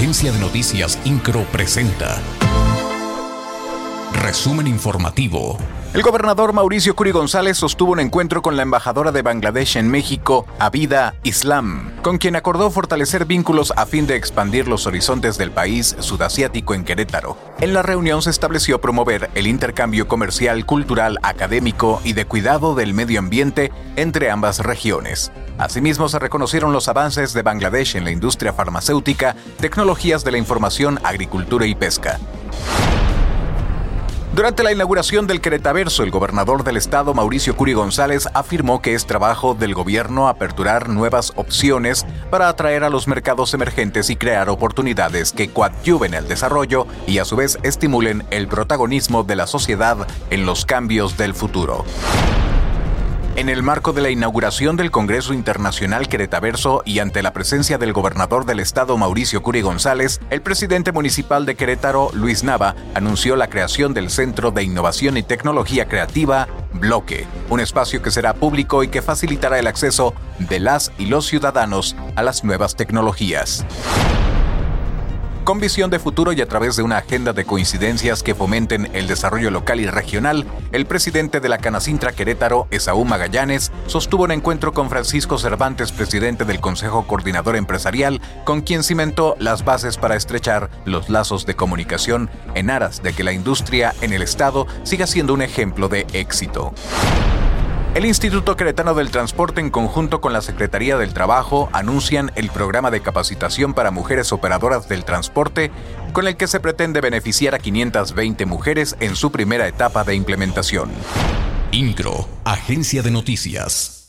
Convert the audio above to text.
Agencia de Noticias Incro presenta. Resumen informativo. El gobernador Mauricio Curi González sostuvo un encuentro con la embajadora de Bangladesh en México, Abida Islam, con quien acordó fortalecer vínculos a fin de expandir los horizontes del país sudasiático en Querétaro. En la reunión se estableció promover el intercambio comercial, cultural, académico y de cuidado del medio ambiente entre ambas regiones. Asimismo, se reconocieron los avances de Bangladesh en la industria farmacéutica, tecnologías de la información, agricultura y pesca. Durante la inauguración del Queretaverso, el gobernador del estado, Mauricio Curi González, afirmó que es trabajo del gobierno aperturar nuevas opciones para atraer a los mercados emergentes y crear oportunidades que coadyuven el desarrollo y a su vez estimulen el protagonismo de la sociedad en los cambios del futuro. En el marco de la inauguración del Congreso Internacional Queretaverso y ante la presencia del gobernador del estado Mauricio Curi González, el presidente municipal de Querétaro, Luis Nava, anunció la creación del Centro de Innovación y Tecnología Creativa Bloque, un espacio que será público y que facilitará el acceso de las y los ciudadanos a las nuevas tecnologías. Con visión de futuro y a través de una agenda de coincidencias que fomenten el desarrollo local y regional, el presidente de la Canacintra Querétaro, Esaú Magallanes, sostuvo un encuentro con Francisco Cervantes, presidente del Consejo Coordinador Empresarial, con quien cimentó las bases para estrechar los lazos de comunicación en aras de que la industria en el Estado siga siendo un ejemplo de éxito. El Instituto Queretano del Transporte en conjunto con la Secretaría del Trabajo anuncian el programa de capacitación para mujeres operadoras del transporte con el que se pretende beneficiar a 520 mujeres en su primera etapa de implementación. INCRO, Agencia de Noticias.